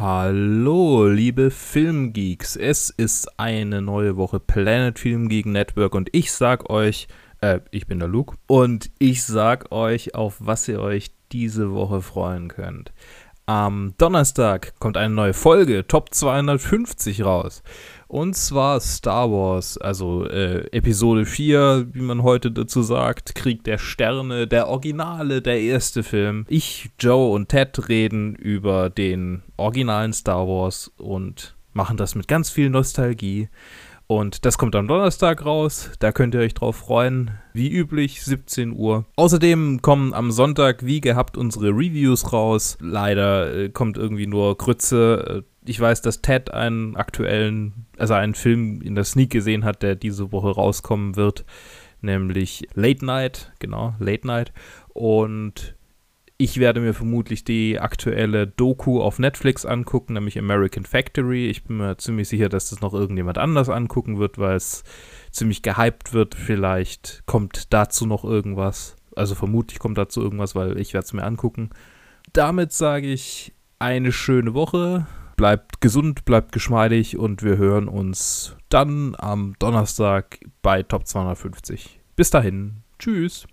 Hallo, liebe Filmgeeks. Es ist eine neue Woche Planet Film Geek Network und ich sag euch, äh, ich bin der Luke und ich sag euch, auf was ihr euch diese Woche freuen könnt. Am Donnerstag kommt eine neue Folge, Top 250 raus. Und zwar Star Wars, also äh, Episode 4, wie man heute dazu sagt, Krieg der Sterne, der Originale, der erste Film. Ich, Joe und Ted reden über den originalen Star Wars und machen das mit ganz viel Nostalgie. Und das kommt am Donnerstag raus. Da könnt ihr euch drauf freuen. Wie üblich, 17 Uhr. Außerdem kommen am Sonntag, wie gehabt, unsere Reviews raus. Leider äh, kommt irgendwie nur Grütze. Äh, ich weiß, dass Ted einen aktuellen, also einen Film in der Sneak gesehen hat, der diese Woche rauskommen wird. Nämlich Late Night, genau, Late Night. Und ich werde mir vermutlich die aktuelle Doku auf Netflix angucken, nämlich American Factory. Ich bin mir ziemlich sicher, dass das noch irgendjemand anders angucken wird, weil es ziemlich gehypt wird. Vielleicht kommt dazu noch irgendwas. Also vermutlich kommt dazu irgendwas, weil ich werde es mir angucken. Damit sage ich eine schöne Woche. Bleibt gesund, bleibt geschmeidig und wir hören uns dann am Donnerstag bei Top 250. Bis dahin. Tschüss.